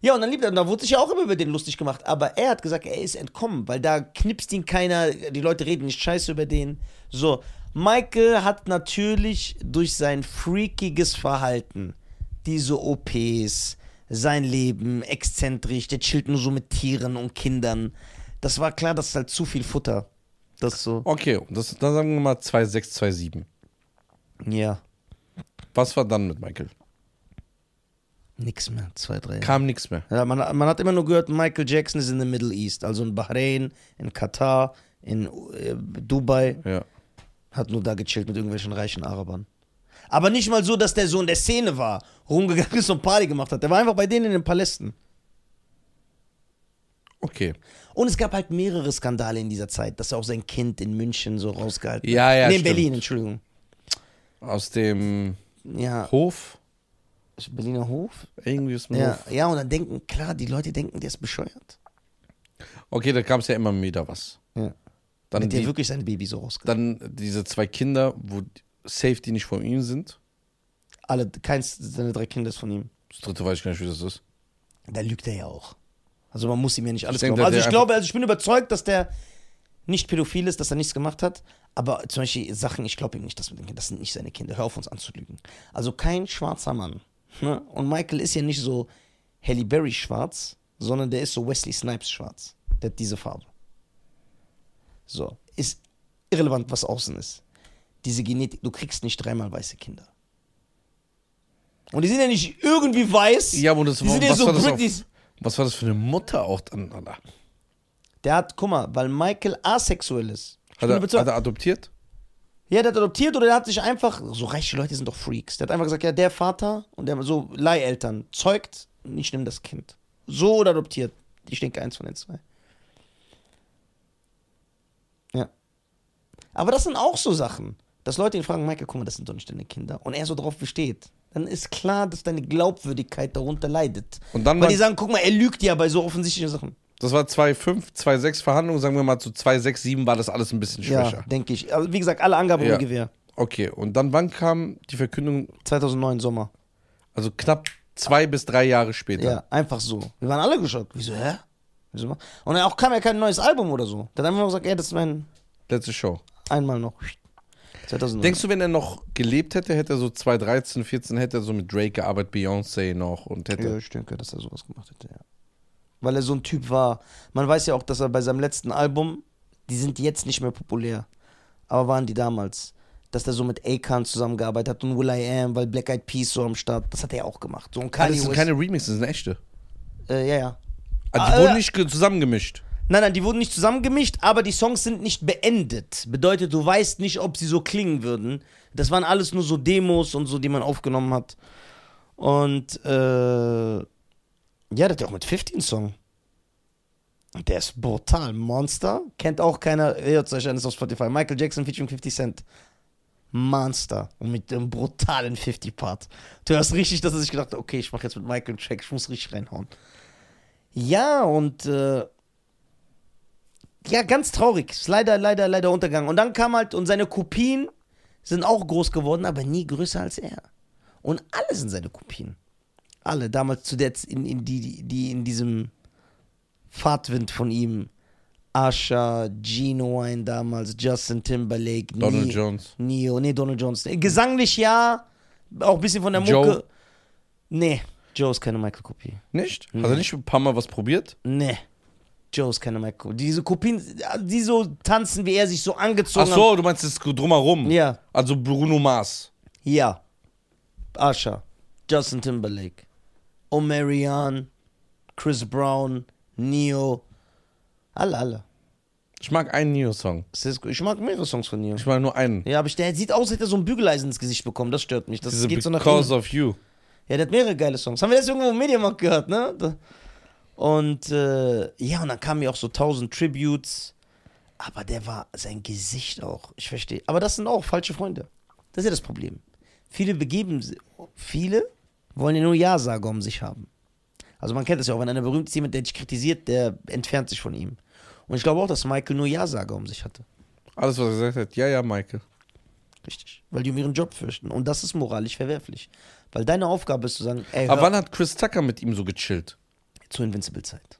Ja, und dann liebt er, und da wurde sich ja auch immer über den lustig gemacht. Aber er hat gesagt, er ist entkommen, weil da knipst ihn keiner, die Leute reden nicht scheiße über den. So, Michael hat natürlich durch sein freakiges Verhalten, diese OPs, sein Leben, exzentrisch, der chillt nur so mit Tieren und Kindern. Das war klar, das ist halt zu viel Futter. Das so. Okay, das, dann sagen wir mal 2,6, 2,7. Ja, Was war dann mit Michael? nix mehr. Zwei, drei. Kam nichts mehr. Ja, man, man hat immer nur gehört, Michael Jackson ist in the Middle East, also in Bahrain, in Katar, in äh, Dubai, Ja. hat nur da gechillt mit irgendwelchen reichen Arabern. Aber nicht mal so, dass der so in der Szene war, rumgegangen ist und Party gemacht hat. Der war einfach bei denen in den Palästen. Okay. Und es gab halt mehrere Skandale in dieser Zeit, dass er auch sein Kind in München so rausgehalten hat. Ja, ja, Nee, in stimmt. Berlin, Entschuldigung. Aus dem Ja, Hof. Berliner Hof. Irgendwie ist ein Ja, Hof. ja, und dann denken, klar, die Leute denken, der ist bescheuert. Okay, da kam es ja immer wieder was. Ja. Dann, Mit der die, wirklich sein Baby so rausgehalten. dann diese zwei Kinder, wo Safety nicht von ihm sind. Alle, keins seiner drei Kinder ist von ihm. Das dritte weiß ich gar nicht, wie das ist. Da lügt er ja auch. Also man muss ihm ja nicht alles Ich denke, glauben. Also der- ich glaube, also ich bin überzeugt, dass der nicht pädophil ist, dass er nichts gemacht hat. Aber zum Beispiel Sachen, ich glaube ihm nicht, dass wir denken, das sind nicht seine Kinder. Hör auf uns anzulügen. Also kein schwarzer Mann. Ne? Und Michael ist ja nicht so Halle Berry schwarz, sondern der ist so Wesley Snipes schwarz. Der hat diese Farbe. So. Ist irrelevant, was außen ist. Diese Genetik, du kriegst nicht dreimal weiße Kinder. Und die sind ja nicht irgendwie weiß. Ja, aber das die sind ja was, so war das auf, was war das für eine Mutter auch dann? Alter? Der hat, guck mal, weil Michael asexuell ist. Hat er, hat er adoptiert? ja, der hat adoptiert oder der hat sich einfach, so reiche Leute sind doch Freaks. Der hat einfach gesagt, ja, der Vater und der, so Leiheltern, zeugt, ich nehme das Kind. So oder adoptiert. Ich denke eins von den zwei. Ja. Aber das sind auch so Sachen. Dass Leute ihn fragen, Michael, guck mal, das sind doch nicht deine Kinder. Und er so drauf besteht. Dann ist klar, dass deine Glaubwürdigkeit darunter leidet. Und dann Weil die sagen, guck mal, er lügt ja bei so offensichtlichen Sachen. das war 2,5, 2,6 Verhandlungen, sagen wir mal zu 2,6, 7 war das alles ein bisschen schwächer. Ja, denke ich. Also, wie gesagt, alle Angaben Ja. Gewehr. Okay, und dann wann kam die Verkündung, 2009 Sommer. also knapp zwei bis drei Jahre später? Ja, einfach so. Wir waren alle geschockt. Wieso, hä? Wieso? Und dann auch kam ja kein neues Album oder so. Dann haben wir gesagt, ey, das ist mein Letzte Show. einmal noch. 2009. Denkst du, wenn er noch gelebt hätte, hätte er so 2013, 14, hätte er so mit Drake gearbeitet, Beyoncé noch und hätte. Ja, ich denke, dass er sowas gemacht hätte, ja. Weil er so ein Typ war. Man weiß ja auch, dass er bei seinem letzten Album, die sind jetzt nicht mehr populär, aber waren die damals, dass er so mit Akon zusammengearbeitet hat und Will I Am, weil Black Eyed Peas so am Start, das hat er auch gemacht. So ein Ah, Kanye das sind keine Remixes, das sind echte. äh, ja, ja. Also die Ah, wurden ja. nicht ge- zusammengemischt. Nein, nein, die wurden nicht zusammengemischt, aber die Songs sind nicht beendet. Bedeutet, du weißt nicht, ob sie so klingen würden. Das waren alles nur so Demos und so, die man aufgenommen hat. Und äh, ja, der hat ja auch mit 15 Song. Der ist brutal. Monster. Kennt auch keiner. Hört euch an, ist auf Spotify. Michael Jackson featuring 50 Cent. Monster. Und mit dem brutalen 50-Part. Du hörst richtig, dass er sich gedacht hat, okay, ich mache jetzt mit Michael Check, ich muss richtig reinhauen. Ja, und äh, ja, ganz traurig. Ist leider, leider, leider untergegangen. Und dann kam halt, und seine Kopien sind auch groß geworden, aber nie größer als er. Und alle sind seine Kopien. Alle, damals zu der, in, in die, die- in diesem Fahrtwind von ihm. Asha, Gino Wine damals, Justin Timberlake, Donald Ne- Jones. Neo, nee, Donald Jones. Gesanglich ja, auch ein bisschen von der Joe? Mucke. Nee, Joe ist keine Michael-Kopie. Nicht? Nee. Hat er nicht ein paar Mal was probiert? Nee. Joe ist keine Michael. Diese Kopien, die so tanzen, wie er sich so Ach angezogen hat. so, du meinst das drumherum. Ja. Also Bruno Mars. Ja. Asha, Justin Timberlake, Omarion, Chris Brown, Neo. Alle, alle. Ich mag einen Neo-Song. Ich mag mehrere Songs von Neo. Ich mag nur einen. Ja, aber ich, der sieht aus, als hätte er so ein Bügeleisen ins Gesicht bekommen. Das stört mich. Das Diese geht so nach Because hinten. of You. Ja, der hat mehrere geile Songs. Haben wir das irgendwo im Mediamarkt gehört, ne? Da- Und äh, ja, und dann kamen ja auch so tausend Tributes. Aber der war sein Gesicht auch. Ich verstehe. Aber das sind auch falsche Freunde. Das ist ja das Problem. Viele begeben viele wollen ja nur Ja-Sager um sich haben. Also man kennt das ja auch, wenn einer berühmt ist, jemand, der dich kritisiert, der entfernt sich von ihm. Und ich glaube auch, dass Michael nur Ja-Sager um sich hatte. Alles, was er gesagt hat. Ja, ja, Michael. Richtig. Weil die um ihren Job fürchten. Und das ist moralisch verwerflich. Weil deine Aufgabe ist zu sagen, ey, Aber wann hat Chris Tucker mit ihm so gechillt? Zur Invincible-Zeit.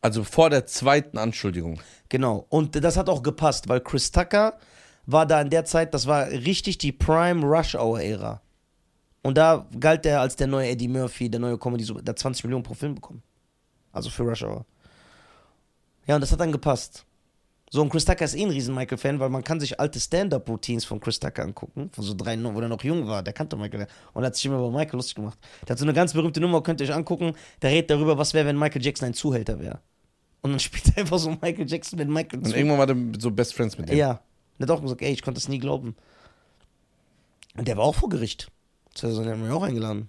Also vor der zweiten Anschuldigung. Genau. Und das hat auch gepasst, weil Chris Tucker war da in der Zeit, das war richtig die Prime Rush Hour Ära. Und da galt er als der neue Eddie Murphy, der neue Comedy, der hat 20 Millionen pro Film bekommen. Also für Rush Hour. Ja, und das hat dann gepasst. So, und Chris Tucker ist eh ein riesen Michael-Fan, weil man kann sich alte Stand-Up-Routines von Chris Tucker angucken, von so drei, wo er noch jung war, der kannte Michael und hat sich immer über Michael lustig gemacht. Der hat so eine ganz berühmte Nummer, könnt ihr euch angucken, der redet darüber, was wäre, wenn Michael Jackson ein Zuhälter wäre. Und dann spielt er einfach so Michael Jackson mit Michael Und zu. irgendwann war der so Best Friends mit ihm. Ja. Der hat auch gesagt, ey, ich konnte das nie glauben. Und der war auch vor Gericht. Das haben wir auch eingeladen.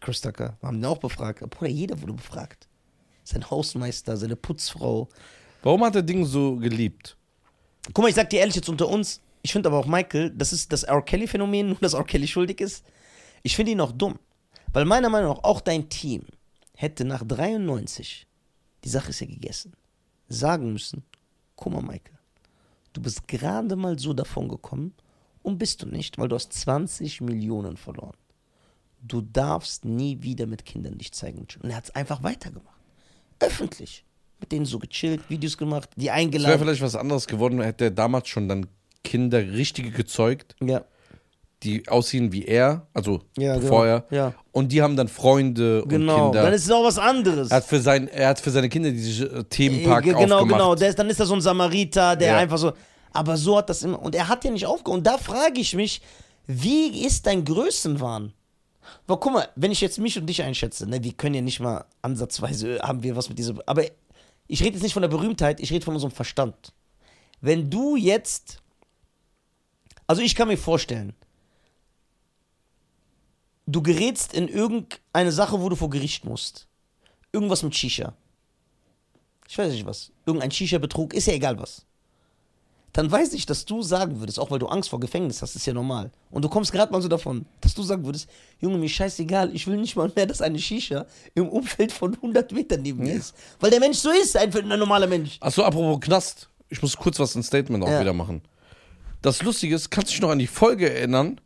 Chris Tucker. Wir haben den auch befragt. Bruder, jeder wurde befragt. Sein Hausmeister, seine Putzfrau. Warum hat der Ding so geliebt? Guck mal, ich sag dir ehrlich jetzt unter uns, ich finde aber auch Michael, das ist das R. Kelly-Phänomen, nur dass R. Kelly schuldig ist. Ich finde ihn auch dumm. Weil meiner Meinung nach auch dein Team hätte nach 93, die Sache ist ja gegessen, sagen müssen, guck mal Michael, du bist gerade mal so davon gekommen und bist du nicht, weil du hast 20 Millionen verloren. Du darfst nie wieder mit Kindern dich zeigen. Und er hat es einfach weitergemacht. Öffentlich. Mit denen so gechillt, Videos gemacht, die Es wäre eingeladen. vielleicht was anderes geworden, hätte er damals schon dann Kinder richtige gezeugt, Ja. die aussehen wie er, also Ja, genau. vorher. Ja. Und die haben dann Freunde Genau, und Kinder. dann ist es auch was anderes. er, hat für sein, er hat für seine Kinder diesen äh, Themenpark Äh, ge- genau, aufgemacht. genau. Ist, dann ist er so ein Samariter, der Ja. einfach so. Aber so hat das immer. Und er hat ja nicht aufgehört. Und da frage ich mich, wie ist dein Größenwahn? Weil guck mal, wenn ich jetzt mich und dich einschätze, ne, wir können ja nicht mal ansatzweise, haben wir was mit dieser. Aber ich rede jetzt nicht von der Berühmtheit, ich rede von unserem Verstand. Wenn du jetzt. Also ich kann mir vorstellen, du gerätst in irgendeine Sache, wo du vor Gericht musst. Irgendwas mit Shisha. Ich weiß nicht was. Irgendein Shisha-Betrug, ist ja egal was. Dann weiß ich, dass du sagen würdest, auch weil du Angst vor Gefängnis hast, ist ja normal. Und du kommst gerade mal so davon, dass du sagen würdest, Junge, mir scheißegal, ich will nicht mal mehr, dass eine Shisha im Umfeld von 100 Metern neben mir Ja. ist. Weil der Mensch so ist, einfach ein normaler Mensch. Achso, apropos Knast. Ich muss kurz was ein Statement auch Ja. wieder machen. Das Lustige ist, kannst du dich noch an die Folge erinnern,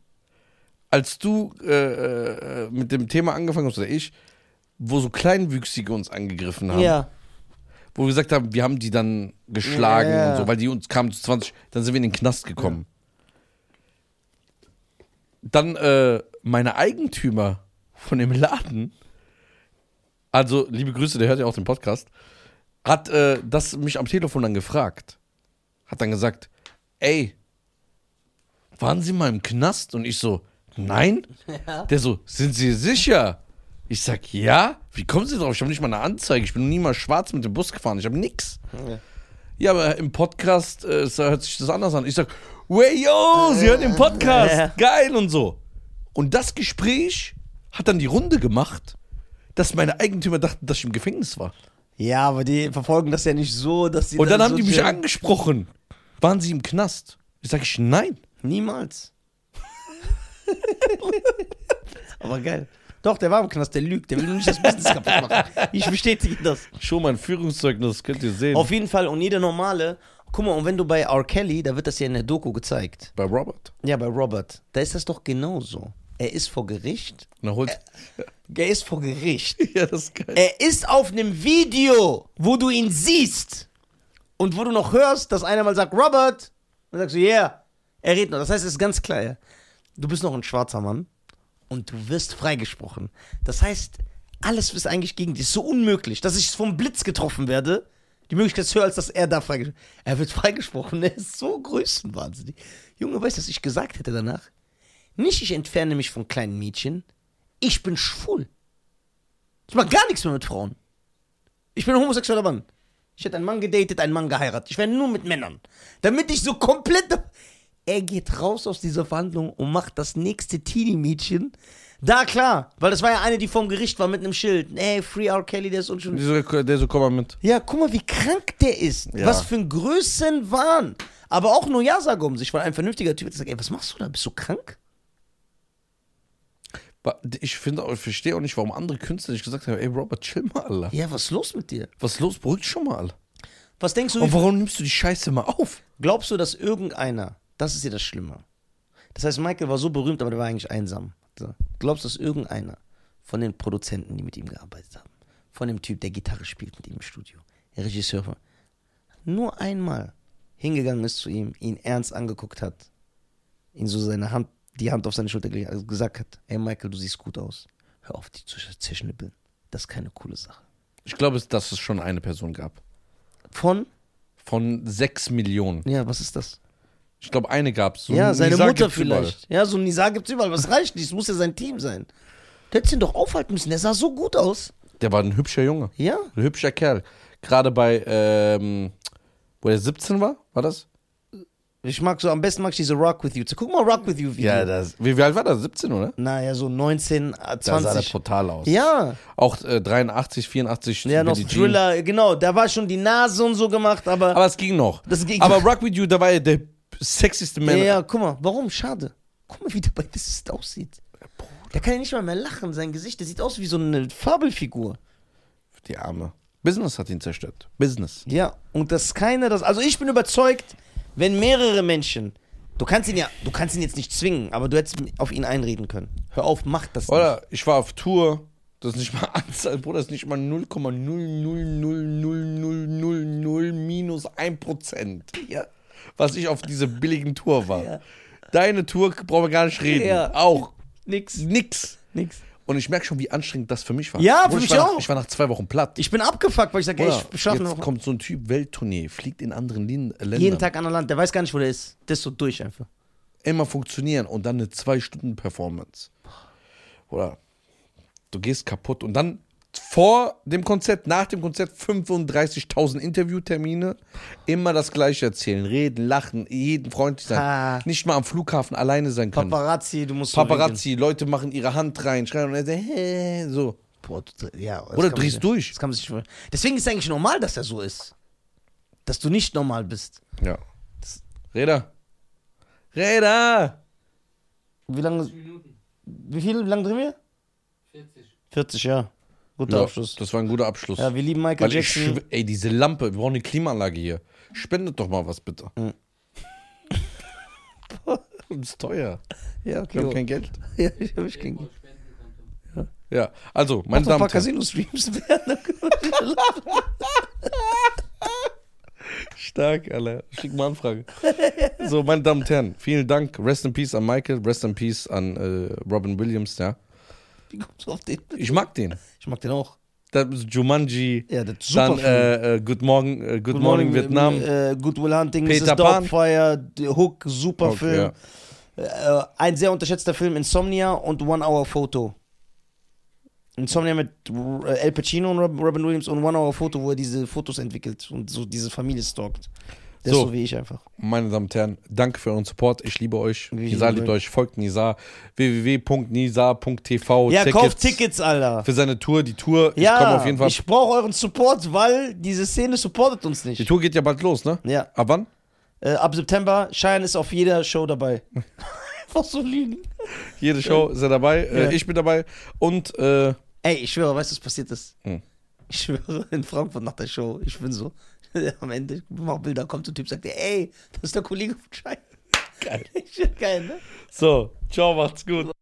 als du äh, äh, mit dem Thema angefangen hast, oder ich, wo so Kleinwüchsige uns angegriffen haben. Ja. Wo wir gesagt haben, wir haben die dann geschlagen Ja. und so, weil die uns kamen zu 20, dann sind wir in den Knast gekommen. Dann äh, meine Eigentümer von dem Laden, also liebe Grüße, der hört ja auch den Podcast, hat äh, das mich am Telefon dann gefragt. Hat dann gesagt, ey, waren Sie mal im Knast? Und ich so, nein. Ja. Der so, sind Sie sicher? Ich sag, ja. Wie kommen Sie drauf? Ich habe nicht mal eine Anzeige. Ich bin noch nie mal schwarz mit dem Bus gefahren. Ich habe nix. Ja. Ja, aber im Podcast äh, hört sich das anders an. Ich sag, wey, yo, Sie hören den Podcast. Ja. Geil und so. Und das Gespräch hat dann die Runde gemacht, dass meine Eigentümer dachten, dass ich im Gefängnis war. Ja, aber die verfolgen das ja nicht so, dass sie. Und dann haben so die mich angesprochen. Waren Sie im Knast? Ich sag, ich, nein. Niemals. aber geil. Doch, der war im Knast, der lügt. Der will nur nicht das Business kaputt machen. Ich bestätige das. Schon mein Führungszeugnis, könnt ihr sehen. Auf jeden Fall, und jeder normale, guck mal, und wenn du bei R. Kelly, da wird das ja in der Doku gezeigt. Bei Robert. Ja, bei Robert, da ist das doch genauso. Er ist vor Gericht. Na, holt. Er ist vor Gericht. ja, das ist geil. Er ist auf einem Video, wo du ihn siehst. Und wo du noch hörst, dass einer mal sagt, Robert. Und dann sagst du, yeah. Er redet noch. Das heißt, es ist ganz klar, ja. Du bist noch ein schwarzer Mann. Und du wirst freigesprochen. Das heißt, alles ist eigentlich gegen dich. So unmöglich, dass ich vom Blitz getroffen werde. Die Möglichkeit ist höher, als dass er da freigesprochen Er wird freigesprochen. Er ist so größenwahnsinnig. Junge, weißt du, was ich gesagt hätte danach? Nicht, ich entferne mich von kleinen Mädchen. Ich bin schwul. Ich mach gar nichts mehr mit Frauen. Ich bin ein homosexueller Mann. Ich hätte einen Mann gedatet, einen Mann geheiratet. Ich wäre nur mit Männern. Damit ich so komplett. Er geht raus aus dieser Verhandlung und macht das nächste Teenie-Mädchen. Da klar, weil das war ja eine, die vorm Gericht war mit einem Schild. Ey, Free R. Kelly, der ist unschuldig. Der so, der so, komm mal mit. Ja, guck mal, wie krank der ist. Ja. Was für ein Größenwahn. Aber auch nur Ja sagen um sich, weil ein vernünftiger Typ gesagt, ey, was machst du da? Bist du krank? Ich finde, ich verstehe auch nicht, warum andere Künstler nicht gesagt haben, ey Robert, chill mal, Alter. Ja, was ist los mit dir? Was ist los? Beruhig schon mal, Alter. Was denkst du, Und warum nimmst du die Scheiße mal auf? Glaubst du, dass irgendeiner, das ist ja das Schlimme. Das heißt, Michael war so berühmt, aber der war eigentlich einsam. So. Glaubst du, dass irgendeiner von den Produzenten, die mit ihm gearbeitet haben, von dem Typ, der Gitarre spielt mit ihm im Studio, der Regisseur, nur einmal hingegangen ist zu ihm, ihn ernst angeguckt hat, ihn so seine Hand, die Hand auf seine Schulter gelegt hat, also gesagt hat, ey Michael, du siehst gut aus. Hör auf, die zu zerschnippeln. Das ist keine coole Sache. Ich glaube, dass es schon eine Person gab. Von? Von sechs Millionen. Ja, was ist das? Ich glaube, eine gab es. So ja, ein seine Nisa Mutter gibt's überall. vielleicht. Ja, so ein Nisa gibt's überall. Was reicht nicht? Es muss ja sein Team sein. Du hättest ihn doch aufhalten müssen. Der sah so gut aus. Der war ein hübscher Junge. Ja? Ein hübscher Kerl. Gerade bei, ähm, wo er 17 war, war das? Ich mag so, am besten mag ich diese Rock With You. Guck mal Rock With You Video. das. Wie, wie alt war der? 17, oder? Naja, so 19, äh, Da sah der 20. brutal aus. Ja, Auch äh, 83, 84. ja, noch so Jean. Thriller, genau. Da war schon die Nase und so gemacht, aber. Aber es ging noch. Das ging- Aber Rock With You, da war er der sexyste ja, Mann. ja, guck mal, warum? Schade. Guck mal, wie der bei Is aussieht. Der kann ja nicht mal mehr lachen, sein Gesicht. Der sieht aus wie so eine Fabelfigur. Die Arme. Business hat ihn zerstört. Business. Ja, und dass keiner das. Also ich bin überzeugt, wenn mehrere Menschen. Du kannst ihn ja, du kannst ihn jetzt nicht zwingen, aber du hättest auf ihn einreden können. Hör auf, mach das Oder ich war auf Tour. Das ist nicht mal Anzahl, Bruder, das ist nicht mal 0,0000000 minus 1 Prozent. nicht. Ja. Was ich auf dieser billigen Tour war. Ja. Deine Tour brauchen wir gar nicht reden. Ja. Auch Nix. nix. Nix. Und ich merke schon, wie anstrengend das für mich war. Ja, Bruder, für ich mich war auch. Nach, ich war nach zwei Wochen platt. Ich bin abgefuckt, weil ich sage, ey, ich schaffe jetzt noch. kommt so ein Typ Welttournee, fliegt in anderen Lin Ländern. Jeden Tag an der Land, der weiß gar nicht, wo der ist. Der ist so durch einfach. immer funktionieren und dann eine zwei Stunden Performance. Oder du gehst kaputt und dann vor dem Konzert, nach dem Konzert 35.000 Interviewtermine, immer das Gleiche erzählen, reden, lachen, jeden freundlich sein, Ah. nicht mal am Flughafen alleine sein können. Paparazzi, du musst so Paparazzi, Leute machen ihre Hand rein, schreien und er sagt, hä, so. Boah, du, ja, das Oder drehst sich- durch. Das kann man sich nicht. Deswegen ist es eigentlich normal, dass er so ist. Dass du nicht normal bist. Ja. Räder. Räder! Wie lange, 20 Minuten. wie viel, wie lange drehen wir? 40. 40, ja. Guter Ja, Abschluss. das war ein guter Abschluss. Ja, wir lieben Michael Weil ich Jackson. ey, diese Lampe, wir brauchen eine Klimaanlage hier. Spendet doch mal was bitte. Mhm. das ist teuer. Ja, Wir okay. haben kein Geld. Ja, ich habe ich kein Spendenkonto. Ja, also, meine Damen und Herren. Casino-Streams werden. Stark, Alter. Schick mal Anfrage. so, meine Damen und Herren, vielen Dank. Rest in Peace an Michael, Rest in Peace an äh, Robin Williams, ja. Wie kommst du auf den? Ich mag den. Ich mag den auch. Das Jumanji, Ja, das ist super. dann äh, äh, Good Morning, äh, Good, Morning, Vietnam. Äh, Good Will Hunting, Peter Mrs. Pan. Dogfire, Hook, super Okay, Film. ja. Äh, ein sehr unterschätzter Film, Insomnia und One Hour Photo. Insomnia mit Al Pacino und Rob- Robin Williams und One Hour Photo, wo er diese Fotos entwickelt und so diese Familie stalkt. Der So. ist so wie ich einfach. Meine Damen und Herren, danke für euren Support. Ich liebe euch. Wir Nisa liebt euch. Folgt Nisa. www.nisa.tv. Ja, kauft Tickets, Alter. Für seine Tour. Die Tour, ich Ja, komme auf jeden Fall. ich brauche euren Support, weil diese Szene supportet uns Die nicht. Tour geht ja bald los, ne? Ja, Ab wann? äh, ab September, Cheyenne ist auf jeder Show dabei. Einfach so lügen. Jede Show ist er dabei. Ja. Äh, ich bin dabei. Und äh, Ey, ich schwöre, weißt du, was passiert ist? Hm. Ich schwöre, in Frankfurt nach der Show, ich bin so, am Ende, ich mach Bilder, kommt so ein Typ, sagt, ey, das ist der Kollege von Cheyenne. Geil. Geil, ne? so, ciao, macht's gut.